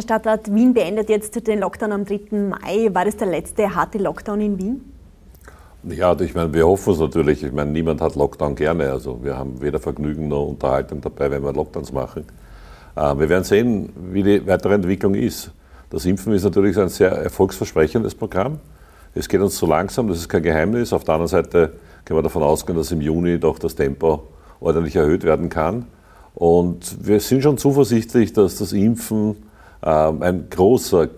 Herr Stadtrat, Wien beendet jetzt den Lockdown am 3. Mai. War das der letzte harte Lockdown in Wien? Ja, ich meine, wir hoffen es natürlich. Ich meine, niemand hat Lockdown gerne. Also wir haben weder Vergnügen noch Unterhaltung dabei, wenn wir Lockdowns machen. Äh, wir werden sehen, wie die weitere Entwicklung ist. Das Impfen ist natürlich ein sehr erfolgsversprechendes Programm. Es geht uns zu langsam, das ist kein Geheimnis. Auf der anderen Seite können wir davon ausgehen, dass im Juni doch das Tempo ordentlich erhöht werden kann. Und wir sind schon zuversichtlich, dass das Impfen ein großer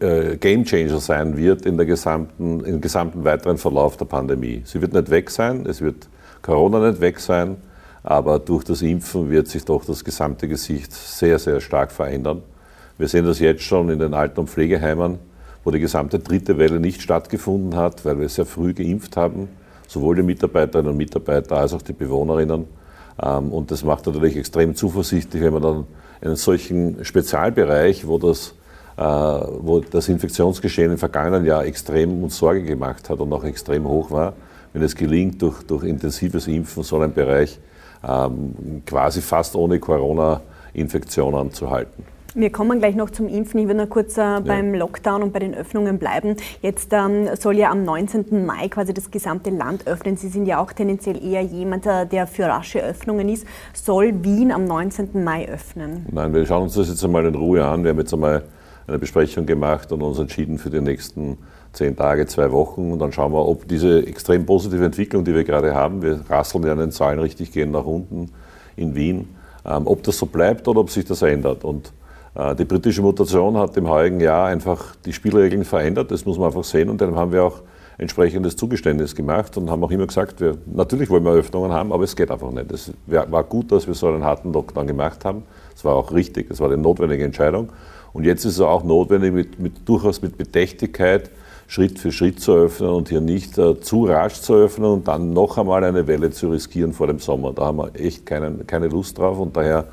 äh, Gamechanger sein wird in der gesamten, im gesamten weiteren Verlauf der Pandemie. Sie wird nicht weg sein, es wird Corona nicht weg sein, aber durch das Impfen wird sich doch das gesamte Gesicht sehr, sehr stark verändern. Wir sehen das jetzt schon in den Alten- und Pflegeheimen, wo die gesamte dritte Welle nicht stattgefunden hat, weil wir sehr früh geimpft haben, sowohl die Mitarbeiterinnen und Mitarbeiter als auch die Bewohnerinnen. Ähm, und das macht natürlich extrem zuversichtlich, wenn man dann einen solchen Spezialbereich, wo das, äh, wo das Infektionsgeschehen im vergangenen Jahr extrem uns Sorge gemacht hat und auch extrem hoch war, wenn es gelingt, durch, durch intensives Impfen so einen Bereich ähm, quasi fast ohne Corona-Infektionen zu halten. Wir kommen gleich noch zum Impfen. Ich will nur kurz äh, beim Lockdown und bei den Öffnungen bleiben. Jetzt ähm, soll ja am 19. Mai quasi das gesamte Land öffnen. Sie sind ja auch tendenziell eher jemand, äh, der für rasche Öffnungen ist. Soll Wien am 19. Mai öffnen? Nein, wir schauen uns das jetzt einmal in Ruhe an. Wir haben jetzt einmal eine Besprechung gemacht und uns entschieden für die nächsten zehn Tage, zwei Wochen. Und dann schauen wir, ob diese extrem positive Entwicklung, die wir gerade haben, wir rasseln ja an den Zahlen richtig gehen nach unten in Wien, ähm, ob das so bleibt oder ob sich das ändert. Und die britische Mutation hat im heurigen Jahr einfach die Spielregeln verändert, das muss man einfach sehen und dann haben wir auch entsprechendes Zugeständnis gemacht und haben auch immer gesagt, wir, natürlich wollen wir Öffnungen haben, aber es geht einfach nicht. Es war gut, dass wir so einen harten Lockdown gemacht haben. Es war auch richtig, es war eine notwendige Entscheidung. Und jetzt ist es auch notwendig, mit, mit, durchaus mit Bedächtigkeit Schritt für Schritt zu öffnen und hier nicht äh, zu rasch zu öffnen und dann noch einmal eine Welle zu riskieren vor dem Sommer. Da haben wir echt keinen, keine Lust drauf und daher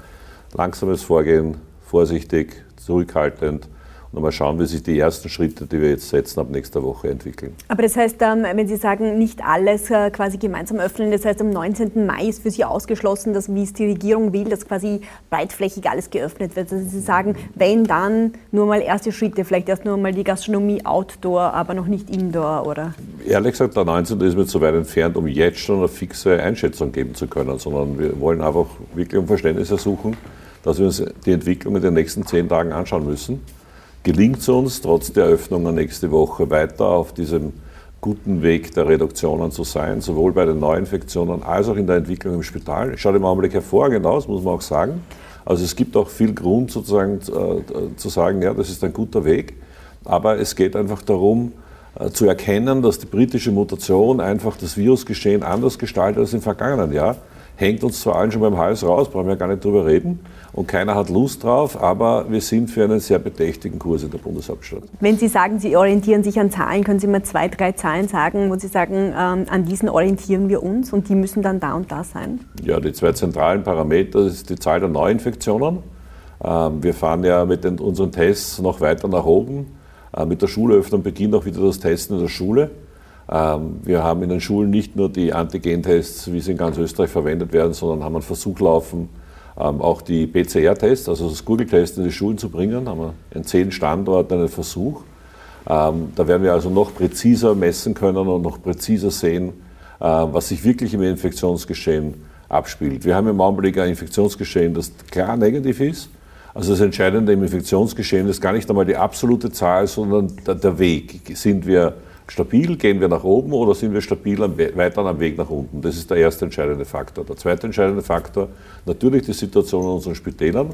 langsames Vorgehen, vorsichtig, zurückhaltend und mal schauen, wie sich die ersten Schritte, die wir jetzt setzen, ab nächster Woche entwickeln. Aber das heißt, ähm, wenn Sie sagen, nicht alles äh, quasi gemeinsam öffnen, das heißt, am 19. Mai ist für Sie ausgeschlossen, dass, wie es die Regierung will, dass quasi breitflächig alles geöffnet wird. Also Sie sagen, wenn dann nur mal erste Schritte, vielleicht erst nur mal die Gastronomie outdoor, aber noch nicht indoor, oder? Ehrlich gesagt, der 19. ist mir zu weit entfernt, um jetzt schon eine fixe Einschätzung geben zu können, sondern wir wollen einfach wirklich um Verständnis ersuchen dass wir uns die Entwicklung in den nächsten zehn Tagen anschauen müssen. Gelingt es uns, trotz der Eröffnungen nächste Woche weiter auf diesem guten Weg der Reduktionen zu sein, sowohl bei den Neuinfektionen als auch in der Entwicklung im Spital. Schaut im Augenblick hervorragend aus, muss man auch sagen. Also es gibt auch viel Grund sozusagen äh, zu sagen, ja, das ist ein guter Weg. Aber es geht einfach darum, äh, zu erkennen, dass die britische Mutation einfach das Virusgeschehen anders gestaltet als im vergangenen Jahr hängt uns zwar allen schon beim Hals raus, brauchen wir gar nicht drüber reden. Und keiner hat Lust drauf, aber wir sind für einen sehr bedächtigen Kurs in der Bundeshauptstadt. Wenn Sie sagen, Sie orientieren sich an Zahlen, können Sie mir zwei, drei Zahlen sagen, wo Sie sagen, ähm, an diesen orientieren wir uns und die müssen dann da und da sein? Ja, die zwei zentralen Parameter ist die Zahl der Neuinfektionen. Ähm, wir fahren ja mit den, unseren Tests noch weiter nach oben. Äh, mit der Schulöffnung beginnt auch wieder das Testen in der Schule. Ähm, wir haben in den Schulen nicht nur die Antigentests, wie sie in ganz Österreich verwendet werden, sondern haben einen Versuch laufen, ähm, auch die PCR-Tests, also das Google-Test in die Schulen zu bringen. Haben wir in zehn Standorten einen Versuch. Ähm, da werden wir also noch präziser messen können und noch präziser sehen, äh, was sich wirklich im Infektionsgeschehen abspielt. Wir haben im Augenblick ein Infektionsgeschehen, das klar negativ ist. Also das Entscheidende im Infektionsgeschehen ist gar nicht einmal die absolute Zahl, sondern der Weg. Sind wir stabil, gehen wir nach oben oder sind wir stabil am, weiter am Weg nach unten? Das ist der erste entscheidende Faktor. Der zweite entscheidende Faktor, natürlich die Situation in unseren Spitälern.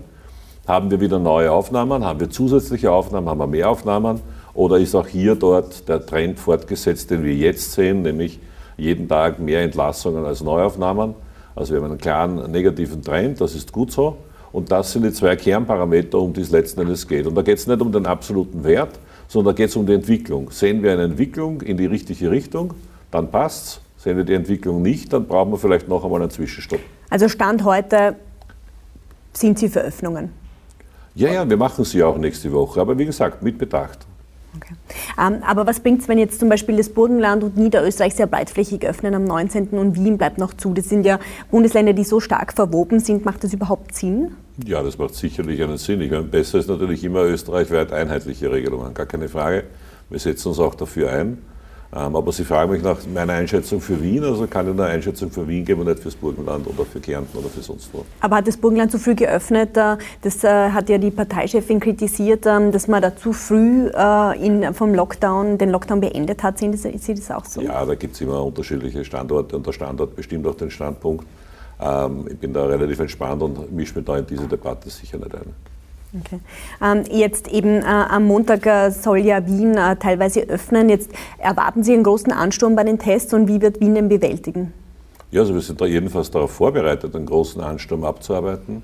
Haben wir wieder neue Aufnahmen? Haben wir zusätzliche Aufnahmen? Haben wir mehr Aufnahmen? Oder ist auch hier dort der Trend fortgesetzt, den wir jetzt sehen, nämlich jeden Tag mehr Entlassungen als Neuaufnahmen? Also wir haben einen klaren negativen Trend, das ist gut so. Und das sind die zwei Kernparameter, um die es letzten Endes geht. Und da geht es nicht um den absoluten Wert, sondern da geht es um die Entwicklung. Sehen wir eine Entwicklung in die richtige Richtung, dann passt's. Sehen wir die Entwicklung nicht, dann brauchen wir vielleicht noch einmal einen Zwischenstopp. Also Stand heute sind Sie für Öffnungen? Ja, ja, wir machen sie auch nächste Woche, aber wie gesagt, mit Bedacht. Okay. Ähm, aber was bringt es, wenn jetzt zum Beispiel das Burgenland und Niederösterreich sehr breitflächig öffnen am 19. und Wien bleibt noch zu? Das sind ja Bundesländer, die so stark verwoben sind. Macht das überhaupt Sinn? Ja, das macht sicherlich einen Sinn. Ich meine, besser ist natürlich immer österreichweit einheitliche Regelungen, gar keine Frage. Wir setzen uns auch dafür ein. Ähm, aber Sie fragen mich nach meiner Einschätzung für Wien, also kann ich eine Einschätzung für Wien geben und nicht fürs Burgenland oder für Kärnten oder für sonst wo. Aber hat das Burgenland zu früh geöffnet? Äh, das äh, hat ja die Parteichefin kritisiert, ähm, dass man da zu früh äh, vom Lockdown, den Lockdown beendet hat. Sehen Sie das auch so? Ja, da gibt es immer unterschiedliche Standorte und der Standort bestimmt auch den Standpunkt. Ähm, ich bin da relativ entspannt und mische mich da in diese Debatte sicher nicht ein. Okay. Ähm, jetzt eben äh, am Montag äh, soll ja Wien äh, teilweise öffnen. Jetzt erwarten Sie einen großen Ansturm bei den Tests und wie wird Wien den bewältigen? Ja, also wir sind da jedenfalls darauf vorbereitet, einen großen Ansturm abzuarbeiten.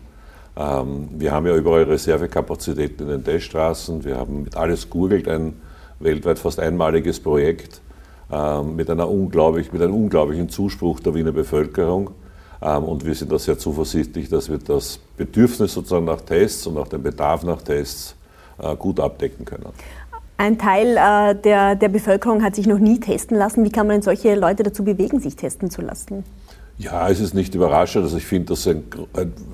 Ähm, wir haben ja überall Reservekapazitäten in den Teststraßen. Wir haben mit Alles Gurgelt ein weltweit fast einmaliges Projekt ähm, mit, einer unglaublich, mit einem unglaublichen Zuspruch der Wiener Bevölkerung. Ähm, und wir sind da sehr zuversichtlich, dass wir das Bedürfnis sozusagen nach Tests und auch den Bedarf nach Tests äh, gut abdecken können. Ein Teil äh, der, der Bevölkerung hat sich noch nie testen lassen. Wie kann man denn solche Leute dazu bewegen, sich testen zu lassen? Ja, es ist nicht überraschend. Also ich finde, dass ein,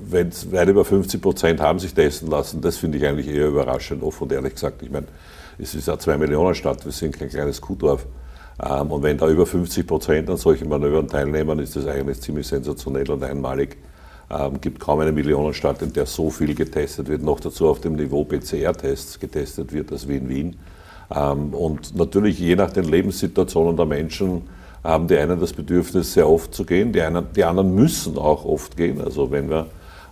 wenn es weit über 50 Prozent haben sich testen lassen, das finde ich eigentlich eher überraschend, offen und ehrlich gesagt. Ich meine, es ist ja zwei Millionen Stadt, wir sind kein kleines Kuhdorf. Ähm, und wenn da über 50 Prozent an solchen Manövern teilnehmen, ist das eigentlich ziemlich sensationell und einmalig. Ähm, gibt kaum eine Millionenstadt, in der so viel getestet wird, noch dazu auf dem Niveau PCR-Tests getestet wird, als wie in Wien. Ähm, und natürlich, je nach den Lebenssituationen der Menschen, haben die einen das Bedürfnis, sehr oft zu gehen, die, einen, die anderen müssen auch oft gehen. Also wenn wir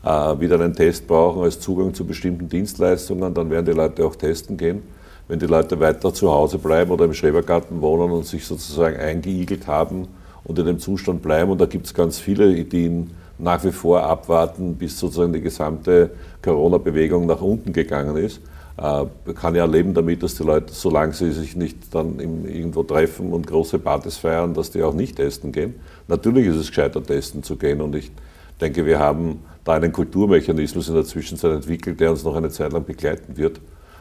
äh, wieder einen Test brauchen als Zugang zu bestimmten Dienstleistungen, dann werden die Leute auch testen gehen wenn die Leute weiter zu Hause bleiben oder im Schrebergarten wohnen und sich sozusagen eingeigelt haben und in dem Zustand bleiben. Und da gibt es ganz viele, die nach wie vor abwarten, bis sozusagen die gesamte Corona-Bewegung nach unten gegangen ist. Äh, man kann ja leben damit, dass die Leute, solange sie sich nicht dann irgendwo treffen und große Partys feiern, dass die auch nicht testen gehen. Natürlich ist es gescheiter, testen zu gehen. Und ich denke, wir haben da einen Kulturmechanismus in der Zwischenzeit entwickelt, der uns noch eine Zeit lang begleiten wird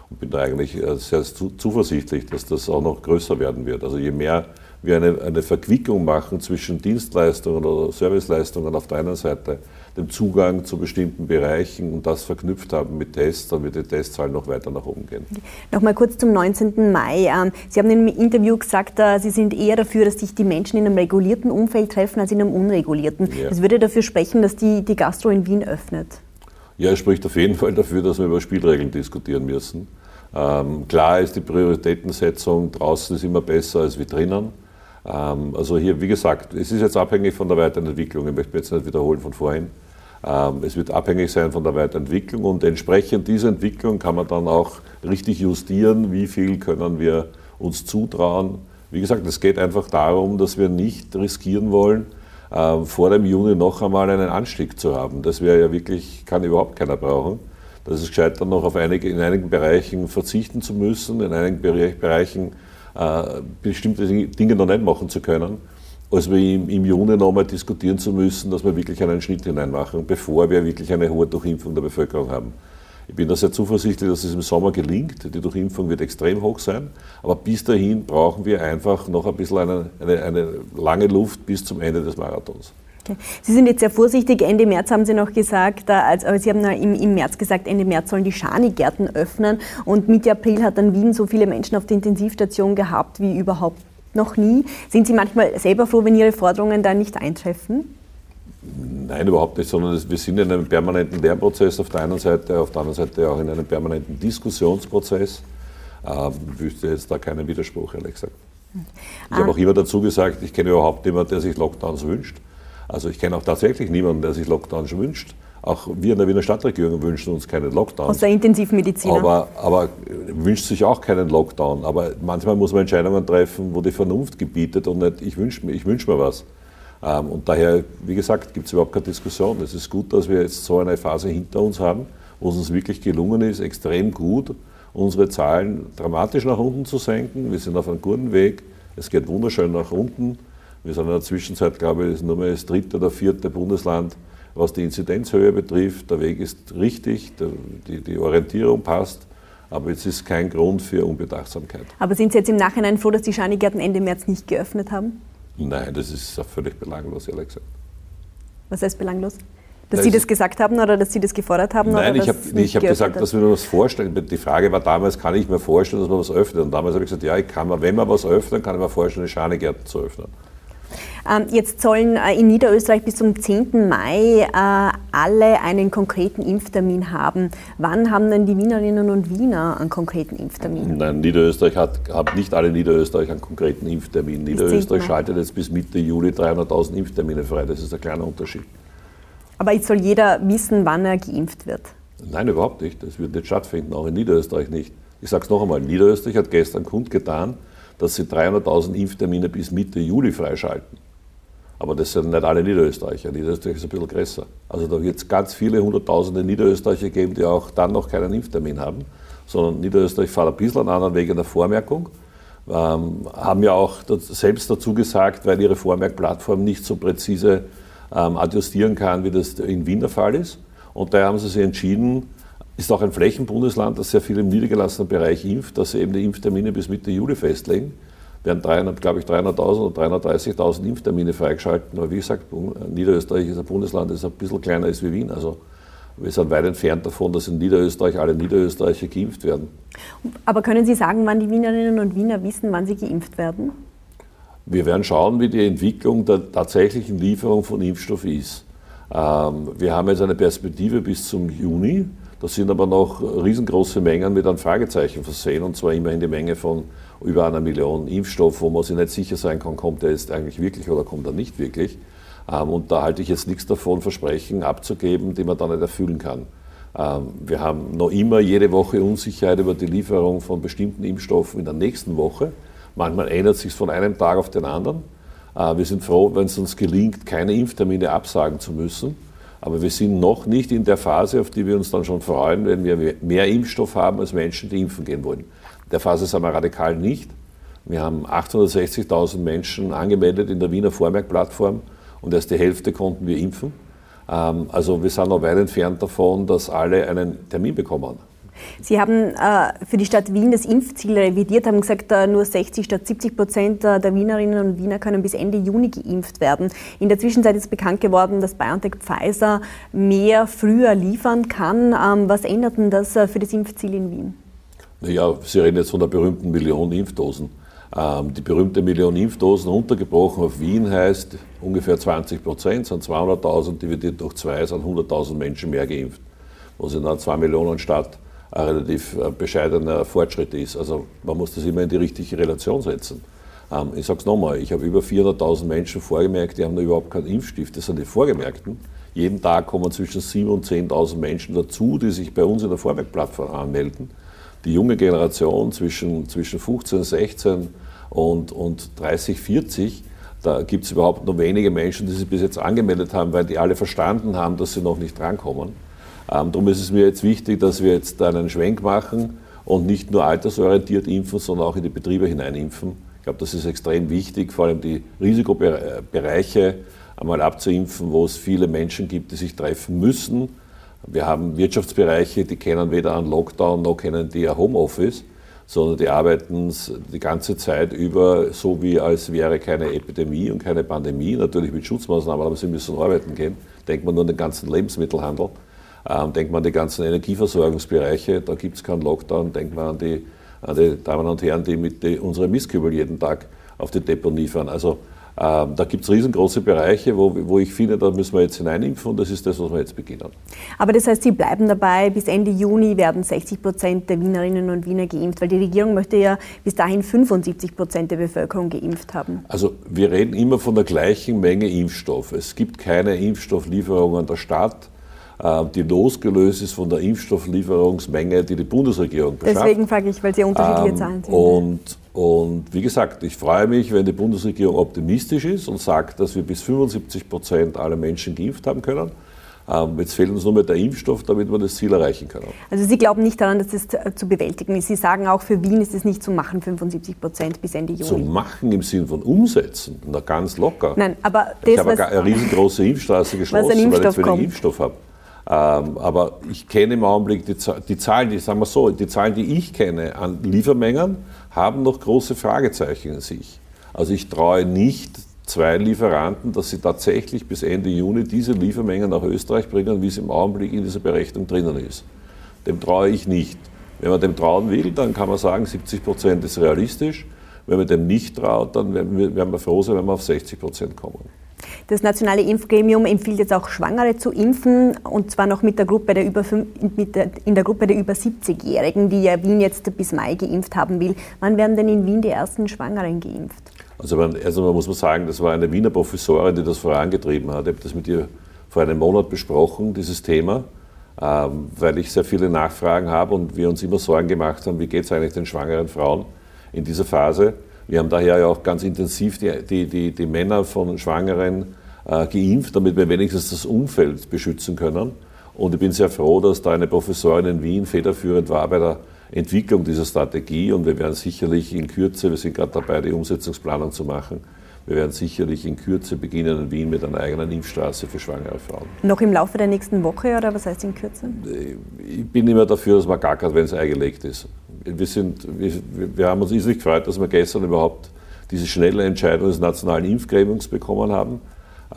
und bin da eigentlich äh, sehr zuversichtlich, dass das auch noch größer werden wird. Also je mehr wir eine, eine Verquickung machen zwischen Dienstleistungen oder Serviceleistungen auf der einen Seite, dem Zugang zu bestimmten Bereichen und das verknüpft haben mit Tests, dann wird die Testzahlen noch weiter nach oben gehen. Nochmal kurz zum 19. Mai. Ähm, Sie haben im Interview gesagt, äh, Sie sind eher dafür, dass sich die Menschen in einem regulierten Umfeld treffen als in einem unregulierten. Ja. Das würde dafür sprechen, dass die, die Gastro in Wien öffnet. Ja, es spricht auf jeden Fall dafür, dass wir über Spielregeln diskutieren müssen. Ähm, klar ist die Prioritätensetzung draußen ist immer besser als wie drinnen. Ähm, also hier, wie gesagt, es ist jetzt abhängig von der Weiterentwicklung. Ich möchte mich jetzt nicht wiederholen von vorhin. Ähm, es wird abhängig sein von der Weiterentwicklung und entsprechend dieser Entwicklung kann man dann auch richtig justieren, wie viel können wir uns zutrauen. Wie gesagt, es geht einfach darum, dass wir nicht riskieren wollen, äh, vor dem Juni noch einmal einen Anstieg zu haben. Das wäre ja wirklich, kann überhaupt keiner brauchen. Das ist gescheit, dann noch auf einige, in einigen Bereichen verzichten zu müssen, in einigen Bereichen äh, bestimmte Dinge noch nicht machen zu können, als wir im, im Juni nochmal diskutieren zu müssen, dass wir wirklich einen Schnitt hineinmachen, bevor wir wirklich eine hohe Durchimpfung der Bevölkerung haben. Ich bin da sehr zuversichtlich, dass es im Sommer gelingt. Die Durchimpfung wird extrem hoch sein. Aber bis dahin brauchen wir einfach noch ein bisschen eine, eine, eine lange Luft bis zum Ende des Marathons. Okay. Sie sind jetzt sehr vorsichtig. Ende März haben Sie noch gesagt, also Sie haben im, im März gesagt, Ende März sollen die Schanigärten öffnen. Und Mitte April hat dann Wien so viele Menschen auf der Intensivstation gehabt wie überhaupt noch nie. Sind Sie manchmal selber froh, wenn Ihre Forderungen da nicht eintreffen? Nein, überhaupt nicht, sondern wir sind in einem permanenten Lernprozess auf der einen Seite, auf der anderen Seite auch in einem permanenten Diskussionsprozess. Ähm, ich wüsste jetzt da keinen Widerspruch, ehrlich gesagt. Ich ah. habe auch immer dazu gesagt, ich kenne überhaupt niemanden, der sich Lockdowns wünscht. Also ich kenne auch tatsächlich niemanden, der sich Lockdowns wünscht. Auch wir in der Wiener Stadtregierung wünschen uns keinen Lockdown. Außer Intensivmediziner. Aber, aber wünscht sich auch keinen Lockdown. Aber manchmal muss man Entscheidungen treffen, wo die Vernunft gebietet und nicht, ich wünsche mir, wünsch mir was. Ähm, und daher, wie gesagt, gibt es überhaupt keine Diskussion. Es ist gut, dass wir jetzt so eine Phase hinter uns haben, wo es uns wirklich gelungen ist, extrem gut unsere Zahlen dramatisch nach unten zu senken. Wir sind auf einem guten Weg. Es geht wunderschön nach unten. Wir sind in der Zwischenzeit, glaube ich, nur mehr das dritte oder vierte Bundesland, was die Inzidenzhöhe betrifft. Der Weg ist richtig, die, die Orientierung passt. Aber es ist kein Grund für Unbedachtsamkeit. Aber sind Sie jetzt im Nachhinein froh, dass die Schanigärten Ende März nicht geöffnet haben? Nein, das ist völlig belanglos, ehrlich gesagt. Was heißt belanglos? Dass Sie das gesagt haben oder dass Sie das gefordert haben? Nein, ich habe hab gesagt, dass wir uns vorstellen. Die Frage war damals, kann ich mir vorstellen, dass man was öffnet? Und damals habe ich gesagt, ja, ich kann mir, wenn man was öffnet, kann ich mir vorstellen, die Schanigärten zu öffnen. Ähm, jetzt sollen äh, in Niederösterreich bis zum 10. Mai äh, alle einen konkreten Impftermin haben. Wann haben denn die Wienerinnen und Wiener einen konkreten Impftermin? Nein, Niederösterreich hat, hat nicht alle Niederösterreich einen konkreten Impftermin. Niederösterreich schaltet jetzt bis Mitte Juli 300.000 Impftermine frei. Das ist ein kleiner Unterschied. Aber jetzt soll jeder wissen, wann er geimpft wird. Nein, überhaupt nicht. Das wird nicht stattfinden, auch in Niederösterreich nicht. Ich sage es noch einmal, Niederösterreich hat gestern kundgetan, dass sie 300.000 Impftermine bis Mitte Juli freischalten. Aber das sind nicht alle Niederösterreicher. Niederösterreich ist ein bisschen größer. Also da wird es ganz viele hunderttausende Niederösterreicher geben, die auch dann noch keinen Impftermin haben. Sondern Niederösterreich fährt ein bisschen einen anderen Weg in der Vormerkung. Ähm, haben ja auch selbst dazu gesagt, weil ihre Vormerkplattform nicht so präzise ähm, adjustieren kann, wie das in Wien der Fall ist. Und daher haben sie sich entschieden, ist auch ein Flächenbundesland, das sehr viel im niedergelassenen Bereich impft, dass sie eben die Impftermine bis Mitte Juli festlegen. Werden 300, glaube ich, 300.000 oder 330.000 Impftermine freigeschalten. Aber wie gesagt, Niederösterreich ist ein Bundesland, das ein bisschen kleiner ist wie Wien. Also wir sind weit entfernt davon, dass in Niederösterreich alle Niederösterreicher geimpft werden. Aber können Sie sagen, wann die Wienerinnen und Wiener wissen, wann sie geimpft werden? Wir werden schauen, wie die Entwicklung der tatsächlichen Lieferung von Impfstoff ist. Ähm, wir haben jetzt eine Perspektive bis zum Juni. Das sind aber noch riesengroße Mengen mit einem Fragezeichen versehen, und zwar immerhin die Menge von über einer Million Impfstoff, wo man sich nicht sicher sein kann, kommt er jetzt eigentlich wirklich oder kommt er nicht wirklich. Ähm, und da halte ich jetzt nichts davon, Versprechen abzugeben, die man dann nicht erfüllen kann. Ähm, wir haben noch immer jede Woche Unsicherheit über die Lieferung von bestimmten Impfstoffen in der nächsten Woche. Manchmal ändert sich von einem Tag auf den anderen. Äh, wir sind froh, wenn es uns gelingt, keine Impftermine absagen zu müssen. Aber wir sind noch nicht in der Phase, auf die wir uns dann schon freuen, wenn wir mehr Impfstoff haben als Menschen, die impfen gehen wollen. Der Phase sind wir radikal nicht. Wir haben 860.000 Menschen angemeldet in der Wiener Vormerkplattform und erst die Hälfte konnten wir impfen. Ähm, also wir sind noch weit entfernt davon, dass alle einen Termin bekommen. Sie haben äh, für die Stadt Wien das Impfziel revidiert, haben gesagt, äh, nur 60 statt 70 Prozent äh, der Wienerinnen und Wiener können bis Ende Juni geimpft werden. In der Zwischenzeit ist bekannt geworden, dass BioNTech Pfizer mehr früher liefern kann. Ähm, was ändert denn das für das Impfziel in Wien? Naja, Sie reden jetzt von der berühmten Million Impfdosen. Ähm, die berühmte Million Impfdosen runtergebrochen auf Wien heißt ungefähr 20 Prozent, sind 200.000, dividiert durch zwei, sind 100.000 Menschen mehr geimpft. Was in einer 2 Millionen Stadt ein relativ äh, bescheidener Fortschritt ist. Also man muss das immer in die richtige Relation setzen. Ähm, ich sage es nochmal, ich habe über 400.000 Menschen vorgemerkt, die haben da überhaupt keinen Impfstift. Das sind die Vorgemerkten. Jeden Tag kommen zwischen 7.000 und 10.000 Menschen dazu, die sich bei uns in der Vormerkplattform anmelden. Die junge Generation zwischen, zwischen 15, 16 und, und 30, 40, da gibt es überhaupt nur wenige Menschen, die sich bis jetzt angemeldet haben, weil die alle verstanden haben, dass sie noch nicht drankommen. Ähm, darum ist es mir jetzt wichtig, dass wir jetzt einen Schwenk machen und nicht nur altersorientiert impfen, sondern auch in die Betriebe hineinimpfen. Ich glaube, das ist extrem wichtig, vor allem die Risikobereiche einmal abzuimpfen, wo es viele Menschen gibt, die sich treffen müssen. Wir haben Wirtschaftsbereiche, die kennen weder einen Lockdown noch kennen die ein Homeoffice, sondern die arbeiten die ganze Zeit über, so wie als wäre keine Epidemie und keine Pandemie, natürlich mit Schutzmaßnahmen, aber sie müssen arbeiten gehen. Denkt man nur an den ganzen Lebensmittelhandel. Ähm, denkt man an die ganzen Energieversorgungsbereiche, da gibt es keinen Lockdown. Denkt man an die, an die Damen und Herren, die mit die, unsere Mistkübel jeden Tag auf die Deponie fahren. Also da gibt es riesengroße Bereiche, wo, wo ich finde, da müssen wir jetzt hineinimpfen und das ist das, was wir jetzt beginnen. Aber das heißt, Sie bleiben dabei, bis Ende Juni werden 60 Prozent der Wienerinnen und Wiener geimpft, weil die Regierung möchte ja bis dahin 75 Prozent der Bevölkerung geimpft haben. Also wir reden immer von der gleichen Menge Impfstoff. Es gibt keine Impfstofflieferung an der Stadt äh, die losgelöst ist von der Impfstofflieferungsmenge, die die Bundesregierung beschafft. Deswegen frage ich, weil Sie unterschiedliche ähm, Zahlen sind. Und, und wie gesagt, ich freue mich, wenn die Bundesregierung optimistisch ist und sagt, dass wir bis 75 Prozent aller Menschen geimpft haben können. Ähm, jetzt fehlt uns nur mehr der Impfstoff, damit wir das Ziel erreichen können. Also Sie glauben nicht daran, dass das zu bewältigen ist. Sie sagen auch, für Wien ist es nicht zu machen, 75 Prozent bis Ende Juni. Zu machen im Sinne von umsetzen, na ganz locker. Nein, aber das, ich habe eine riesengroße Impfstraße geschlossen, weil ich zu wenig Impfstoff habe. Ähm, aber ich kenne im Augenblick die, die Zahlen, die, sagen wir so, die Zahlen, die ich kenne an Liefermengen, haben noch große Fragezeichen in sich. Also ich traue nicht zwei Lieferanten, dass sie tatsächlich bis Ende Juni diese Liefermengen nach Österreich bringen, wie es im Augenblick in dieser Berechnung drinnen ist. Dem traue ich nicht. Wenn man dem trauen will, dann kann man sagen, 70 Prozent ist realistisch. Wenn man dem nicht traut, dann werden wir, werden wir froh sein, wenn wir auf 60 Prozent kommen. Das nationale Impfgremium empfiehlt jetzt auch Schwangere zu impfen und zwar noch mit der Gruppe der über, der, in der Gruppe der über 70-Jährigen, die ja Wien jetzt bis Mai geimpft haben will. Wann werden denn in Wien die ersten Schwangeren geimpft? Also man, also man muss man sagen, das war eine Wiener Professorin, die das vorangetrieben hat. Ich habe das mit ihr vor einem Monat besprochen, dieses Thema, ähm, weil ich sehr viele Nachfragen habe und wir uns immer Sorgen gemacht haben, wie geht es eigentlich den schwangeren Frauen in dieser Phase. Wir haben daher ja auch ganz intensiv die, die, die, die Männer von Schwangeren äh, geimpft, damit wir wenigstens das Umfeld beschützen können. Und ich bin sehr froh, dass da eine Professorin in Wien federführend war bei der Entwicklung dieser Strategie und wir werden sicherlich in Kürze, wir sind gerade dabei, die Umsetzungsplanung zu machen, wir werden sicherlich in Kürze beginnen in Wien mit einer eigenen Impfstraße für schwangere Frauen. Noch im Laufe der nächsten Woche oder was heißt in Kürze? Ich bin immer dafür, dass man gar kein, wenn es eingelegt ist. Wir, sind, wir, wir haben uns riesig gefreut, dass wir gestern überhaupt diese schnelle Entscheidung des nationalen Impfgremiums bekommen haben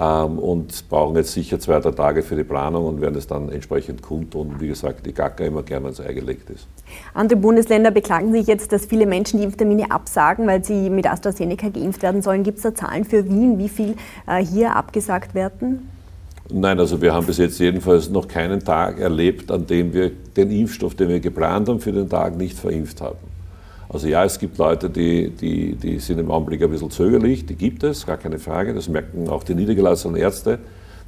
und brauchen jetzt sicher zwei, drei Tage für die Planung und werden es dann entsprechend kundtun. Wie gesagt, die GACA immer gerne ans Ei gelegt ist. Andere Bundesländer beklagen sich jetzt, dass viele Menschen die Impftermine absagen, weil sie mit AstraZeneca geimpft werden sollen. Gibt es da Zahlen für Wien, wie viel äh, hier abgesagt werden? Nein, also wir haben bis jetzt jedenfalls noch keinen Tag erlebt, an dem wir den Impfstoff, den wir geplant haben, für den Tag nicht verimpft haben. Also ja, es gibt Leute, die, die, die sind im Augenblick ein bisschen zögerlich, die gibt es, gar keine Frage. Das merken auch die niedergelassenen Ärzte,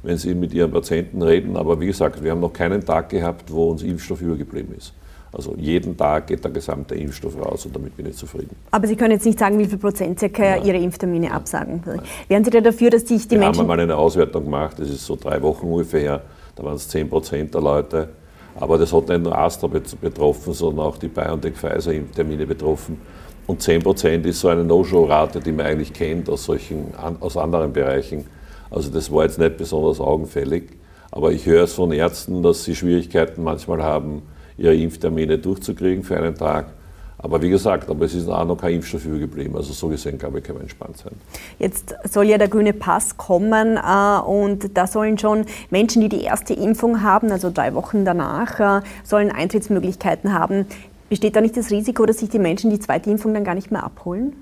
wenn sie mit ihren Patienten reden. Aber wie gesagt, wir haben noch keinen Tag gehabt, wo uns Impfstoff übergeblieben ist. Also jeden Tag geht der gesamte Impfstoff raus und damit bin ich zufrieden. Aber Sie können jetzt nicht sagen, wie viel Prozent circa Ihre Impftermine absagen. Nein. Wären Sie da dafür, dass sich die wir Menschen... Wir haben mal eine Auswertung gemacht, das ist so drei Wochen ungefähr her, da waren es 10 Prozent der Leute, aber das hat nicht nur Astra betroffen, sondern auch die BioNTech-Pfizer-Termine betroffen. Und 10 Prozent ist so eine No-Show-Rate, die man eigentlich kennt aus, solchen, aus anderen Bereichen. Also das war jetzt nicht besonders augenfällig. Aber ich höre es von Ärzten, dass sie Schwierigkeiten manchmal haben, ihre Impftermine durchzukriegen für einen Tag. Aber wie gesagt, aber es ist auch noch kein Impfstoff übergeblieben. Also so gesehen, glaube ich, kann man entspannt sein. Jetzt soll ja der grüne Pass kommen äh, und da sollen schon Menschen, die die erste Impfung haben, also drei Wochen danach, äh, sollen Eintrittsmöglichkeiten haben. Besteht da nicht das Risiko, dass sich die Menschen die zweite Impfung dann gar nicht mehr abholen?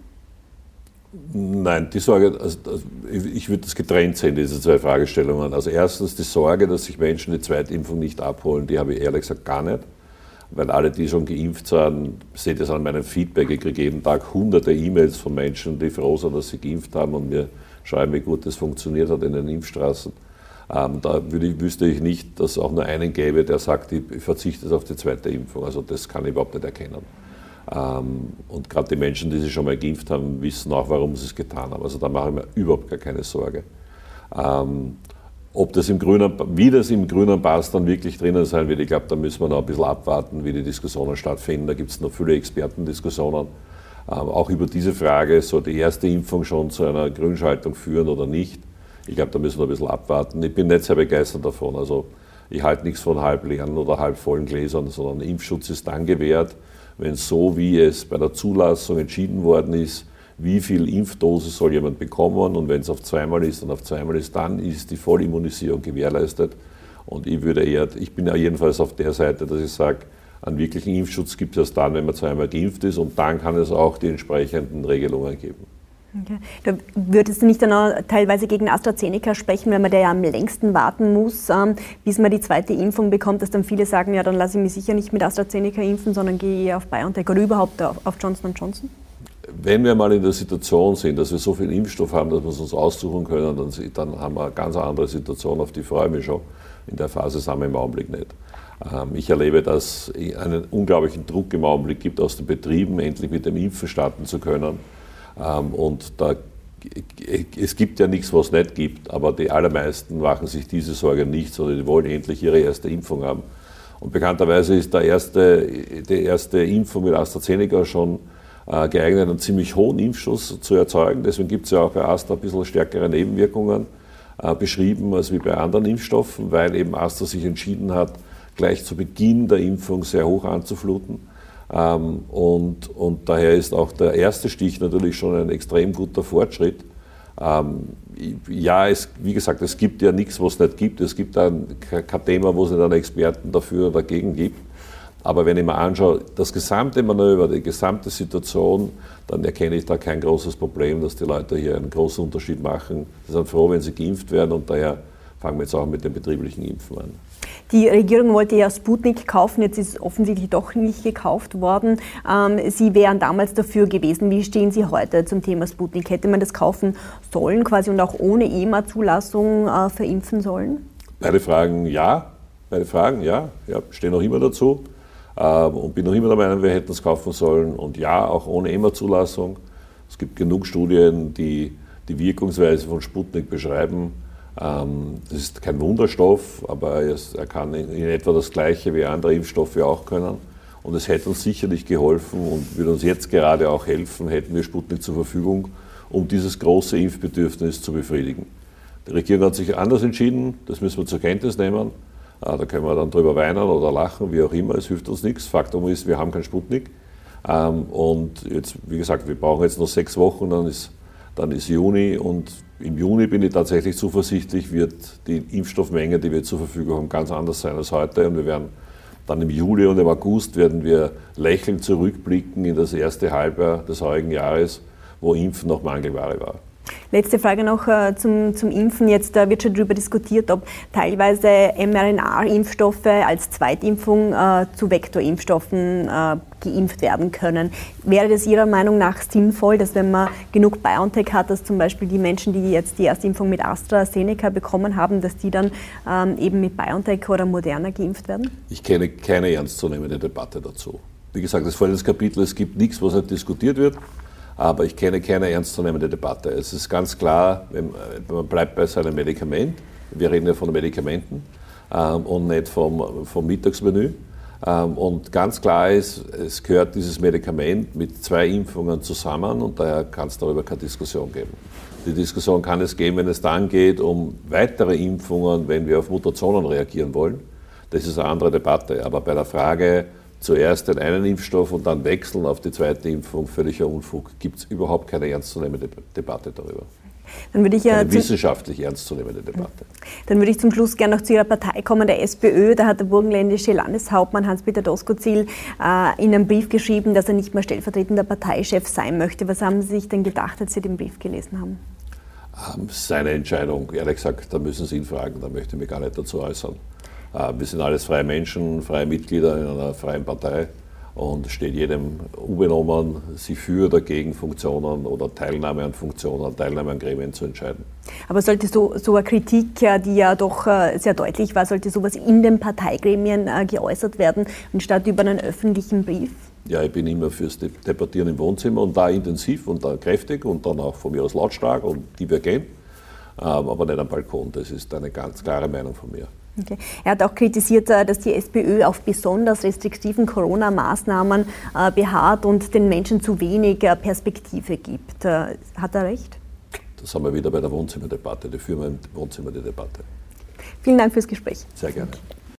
Nein, die Sorge, also, also ich würde das getrennt sehen, diese zwei Fragestellungen. Also erstens die Sorge, dass sich Menschen die zweite Impfung nicht abholen, die habe ich ehrlich gesagt gar nicht weil alle, die schon geimpft sind, seht es an meinem Feedback, ich kriege jeden Tag hunderte E-Mails von Menschen, die froh sind, dass sie geimpft haben und mir schreiben, wie gut das funktioniert hat in den Impfstraßen. Ähm, da ich, wüsste ich nicht, dass es auch nur einen gäbe, der sagt, ich verzichte auf die zweite Impfung. Also das kann ich überhaupt nicht erkennen. Ähm, und gerade die Menschen, die sich schon mal geimpft haben, wissen auch, warum sie es getan haben. Also da mache ich mir überhaupt gar keine Sorge. Ähm, ob das im grünen, wie das im grünen Pass dann wirklich drinnen sein wird, ich glaube, da müssen wir noch ein bisschen abwarten, wie die Diskussionen stattfinden. Da gibt es noch viele Expertendiskussionen. Ähm, auch über diese Frage, soll die erste Impfung schon zu einer Grünschaltung führen oder nicht? Ich glaube, da müssen wir ein bisschen abwarten. Ich bin nicht sehr begeistert davon. Also ich halte nichts von halbleeren oder halbvollen Gläsern, sondern Impfschutz ist dann gewährt, wenn so, wie es bei der Zulassung entschieden worden ist, wie viel Impfdosis soll jemand bekommen und wenn es auf zweimal ist und auf zweimal ist, dann ist die Vollimmunisierung gewährleistet. Und ich würde eher, ich bin ja jedenfalls auf der Seite, dass ich sage, einen wirklichen Impfschutz gibt es erst dann, wenn man zweimal geimpft ist und dann kann es auch die entsprechenden Regelungen geben. Okay. Da würdest du nicht dann auch teilweise gegen AstraZeneca sprechen, wenn man da ja am längsten warten muss, ähm, bis man die zweite Impfung bekommt, dass dann viele sagen, ja, dann lasse ich mich sicher nicht mit AstraZeneca impfen, sondern gehe eher auf BioNTech oder überhaupt auf Johnson Johnson? Wenn wir mal in der Situation sind, dass wir so viel Impfstoff haben, dass wir es uns aussuchen können, dann, dann haben wir eine ganz andere Situation, auf die freue ich mich schon. In der Phase sind wir im Augenblick nicht. Ähm, ich erlebe, dass es einen unglaublichen Druck im Augenblick gibt, aus den Betrieben endlich mit dem Impfen starten zu können. Ähm, und da, es gibt ja nichts, was es nicht gibt, aber die allermeisten machen sich diese Sorge nicht, sondern die wollen endlich ihre erste Impfung haben. Und bekannterweise ist der erste, die erste Impfung mit AstraZeneca schon geeignet, einen ziemlich hohen Impfschuss zu erzeugen. Deswegen gibt es ja auch bei Astra ein bisschen stärkere Nebenwirkungen. äh, beschrieben als wie bei anderen Impfstoffen, weil eben Astra sich entschieden hat, gleich zu Beginn der Impfung sehr hoch anzufluten. Ähm, und, und daher ist auch der erste Stich natürlich schon ein extrem guter Fortschritt. Ähm, ja, es, wie gesagt, es gibt ja nichts, was es nicht gibt. Es gibt ein, kein Thema, wo es nicht einen Experten dafür oder dagegen gibt. Aber wenn ich mir anschaue, das gesamte Manöver, die gesamte Situation, dann erkenne ich da kein großes Problem, dass die Leute hier einen großen Unterschied machen. Sie sind froh, wenn sie geimpft werden und daher fangen wir jetzt auch mit den betrieblichen Impfen an. Die Regierung wollte ja Sputnik kaufen, jetzt ist es offensichtlich doch nicht gekauft worden. Ähm, sie wären damals dafür gewesen. Wie stehen Sie heute zum Thema Sputnik? Hätte man das kaufen sollen quasi und auch ohne EMA-Zulassung äh, verimpfen sollen? Beide Fragen ja. Beide Fragen ja. Ja, stehen noch immer dazu. Ähm, und bin noch immer der Meinung, wir hätten es kaufen sollen. Und ja, auch ohne EMA-Zulassung. Es gibt genug Studien, die die Wirkungsweise von Sputnik beschreiben. Ähm, das ist kein Wunderstoff, aber er kann in etwa das Gleiche wie andere Impfstoffe auch können. Und es hätte uns sicherlich geholfen und würde uns jetzt gerade auch helfen, hätten wir Sputnik zur Verfügung, um dieses große Impfbedürfnis zu befriedigen. Die Regierung hat sich anders entschieden, das müssen wir zur Kenntnis nehmen. Äh, da können wir dann drüber weinen oder lachen, wie auch immer, es hilft uns nichts. Faktum ist, wir haben keinen Sputnik. Ähm, und jetzt, wie gesagt, wir brauchen jetzt noch sechs Wochen, dann ist, dann ist Juni und im Juni bin ich tatsächlich zuversichtlich, wird die Impfstoffmenge, die wir zur Verfügung haben, ganz anders sein als heute. Und wir werden dann im Juli und im August werden wir lächelnd zurückblicken in das erste Halbjahr des heurigen Jahres, wo Impfen noch Mangelware war. Letzte Frage noch äh, zum, zum Impfen. Jetzt äh, wird schon darüber diskutiert, ob teilweise mRNA-Impfstoffe als Zweitimpfung äh, zu Vektorimpfstoffen geimpft werden können. Wäre das Ihrer Meinung nach sinnvoll, dass wenn man genug BioNTech hat, dass zum Beispiel die Menschen, die jetzt die erste Impfung mit AstraZeneca bekommen haben, dass die dann ähm, eben mit BioNTech oder Moderna geimpft werden? Ich kenne keine ernstzunehmende Debatte dazu. Wie gesagt, das vorhin das Kapitel, es gibt nichts, was nicht diskutiert wird aber ich kenne keine ernstzunehmende Debatte. Es ist ganz klar, man bleibt bei seinem Medikament, wir reden ja von Medikamenten ähm, und nicht vom, vom Mittagsmenü. Ähm, und ganz klar ist, es gehört dieses Medikament mit zwei Impfungen zusammen und daher kann es darüber keine Diskussion geben. Die Diskussion kann es geben, wenn es dann geht um weitere Impfungen, wenn wir auf Mutationen reagieren wollen. Das ist eine andere Debatte. Aber bei der Frage, zuerst den einen Impfstoff und dann wechseln auf die zweite Impfung, völliger Unfug. Gibt es überhaupt keine ernstzunehmende Debatte darüber. Dann würde ich ja eine wissenschaftlich ernstzunehmende Debatte. Dann würde ich zum Schluss gerne noch zu Ihrer Partei kommen, der SPÖ. Da hat der burgenländische Landeshauptmann Hans-Peter Doskozil äh, in einem Brief geschrieben, dass er nicht mehr stellvertretender Parteichef sein möchte. Was haben Sie sich denn gedacht, als Sie den Brief gelesen haben? Ähm, seine Entscheidung, ehrlich gesagt, da müssen Sie ihn fragen, da möchte ich mich gar nicht dazu äußern. Äh, wir sind alles freie Menschen, freie Mitglieder in einer freien Partei und steht jedem unbenommen, sich für oder gegen Funktionen oder Teilnahme an Funktionen, Teilnahme an Gremien zu entscheiden. Aber sollte so, so eine Kritik, die ja doch äh, sehr deutlich war, sollte sowas in den Parteigremien äh, geäußert werden, anstatt über einen öffentlichen Brief? Ja, ich bin immer fürs Debattieren im Wohnzimmer und da intensiv und da kräftig und dann auch von mir aus lautstark und divergent, ähm, aber nicht am Balkon. Das ist eine ganz klare Meinung von mir. Okay. Er hat auch kritisiert, äh, dass die SPÖ auf besonders restriktiven Corona-Maßnahmen äh, beharrt und den Menschen zu wenig äh, Perspektive gibt. Hat er recht? Das haben wir wieder bei der Wohnzimmerdebatte. Die führen wir im Wohnzimmer die Debatte. Vielen Dank fürs Gespräch. Sehr gerne.